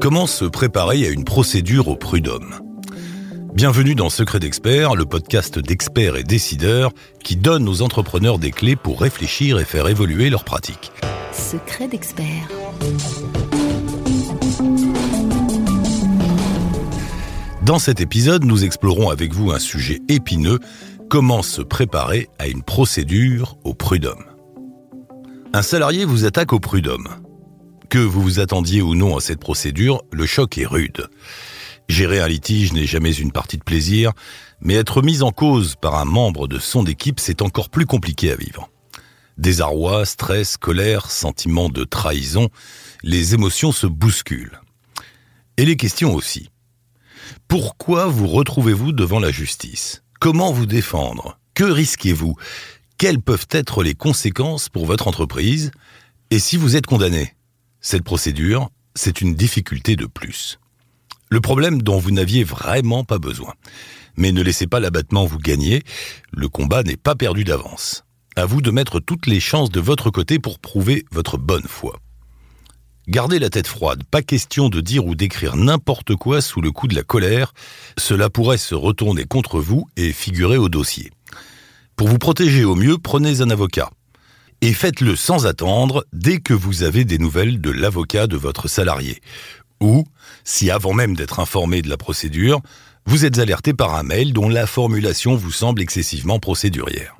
Comment se préparer à une procédure au prud'homme? Bienvenue dans Secret d'Expert, le podcast d'experts et décideurs qui donne aux entrepreneurs des clés pour réfléchir et faire évoluer leurs pratiques. Secret d'Expert. Dans cet épisode, nous explorons avec vous un sujet épineux, comment se préparer à une procédure au prud'homme? Un salarié vous attaque au prud'homme. Que vous vous attendiez ou non à cette procédure, le choc est rude. Gérer un litige n'est jamais une partie de plaisir, mais être mis en cause par un membre de son équipe, c'est encore plus compliqué à vivre. Désarroi, stress, colère, sentiment de trahison, les émotions se bousculent. Et les questions aussi. Pourquoi vous retrouvez-vous devant la justice? Comment vous défendre? Que risquez-vous? Quelles peuvent être les conséquences pour votre entreprise? Et si vous êtes condamné? Cette procédure, c'est une difficulté de plus. Le problème dont vous n'aviez vraiment pas besoin. Mais ne laissez pas l'abattement vous gagner, le combat n'est pas perdu d'avance. À vous de mettre toutes les chances de votre côté pour prouver votre bonne foi. Gardez la tête froide, pas question de dire ou d'écrire n'importe quoi sous le coup de la colère, cela pourrait se retourner contre vous et figurer au dossier. Pour vous protéger au mieux, prenez un avocat. Et faites-le sans attendre dès que vous avez des nouvelles de l'avocat de votre salarié. Ou, si avant même d'être informé de la procédure, vous êtes alerté par un mail dont la formulation vous semble excessivement procédurière.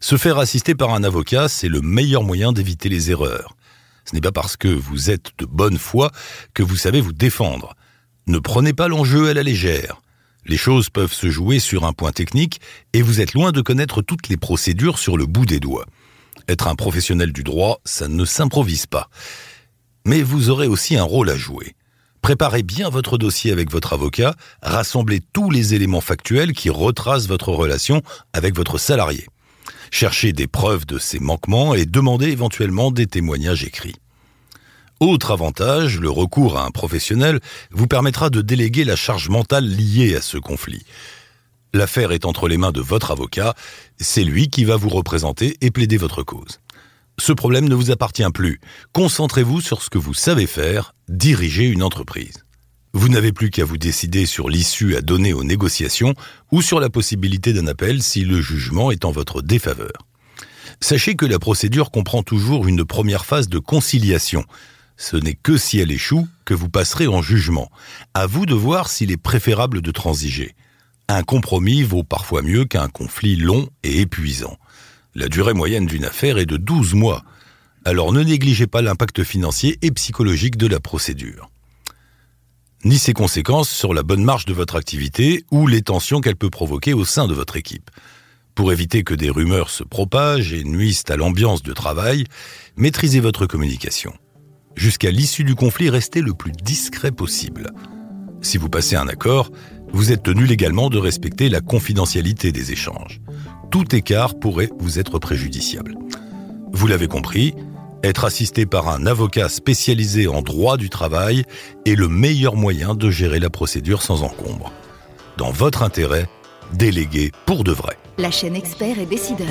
Se faire assister par un avocat, c'est le meilleur moyen d'éviter les erreurs. Ce n'est pas parce que vous êtes de bonne foi que vous savez vous défendre. Ne prenez pas l'enjeu à la légère. Les choses peuvent se jouer sur un point technique et vous êtes loin de connaître toutes les procédures sur le bout des doigts. Être un professionnel du droit, ça ne s'improvise pas. Mais vous aurez aussi un rôle à jouer. Préparez bien votre dossier avec votre avocat, rassemblez tous les éléments factuels qui retracent votre relation avec votre salarié. Cherchez des preuves de ces manquements et demandez éventuellement des témoignages écrits. Autre avantage, le recours à un professionnel vous permettra de déléguer la charge mentale liée à ce conflit. L'affaire est entre les mains de votre avocat, c'est lui qui va vous représenter et plaider votre cause. Ce problème ne vous appartient plus. Concentrez-vous sur ce que vous savez faire, diriger une entreprise. Vous n'avez plus qu'à vous décider sur l'issue à donner aux négociations ou sur la possibilité d'un appel si le jugement est en votre défaveur. Sachez que la procédure comprend toujours une première phase de conciliation. Ce n'est que si elle échoue que vous passerez en jugement. À vous de voir s'il est préférable de transiger. Un compromis vaut parfois mieux qu'un conflit long et épuisant. La durée moyenne d'une affaire est de 12 mois. Alors ne négligez pas l'impact financier et psychologique de la procédure ni ses conséquences sur la bonne marche de votre activité ou les tensions qu'elle peut provoquer au sein de votre équipe. Pour éviter que des rumeurs se propagent et nuisent à l'ambiance de travail, maîtrisez votre communication. Jusqu'à l'issue du conflit, restez le plus discret possible. Si vous passez un accord, vous êtes tenu légalement de respecter la confidentialité des échanges. Tout écart pourrait vous être préjudiciable. Vous l'avez compris, être assisté par un avocat spécialisé en droit du travail est le meilleur moyen de gérer la procédure sans encombre. Dans votre intérêt, délégué pour de vrai. La chaîne Expert et Décideur.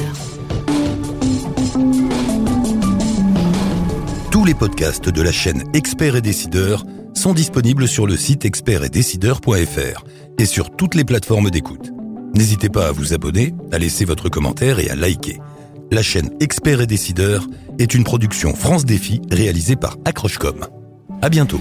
Tous les podcasts de la chaîne Expert et Décideur sont disponibles sur le site expertetdecideur.fr et sur toutes les plateformes d'écoute. N'hésitez pas à vous abonner, à laisser votre commentaire et à liker la chaîne Experts et Décideurs, est une production France Défi réalisée par Accrochecom. À bientôt.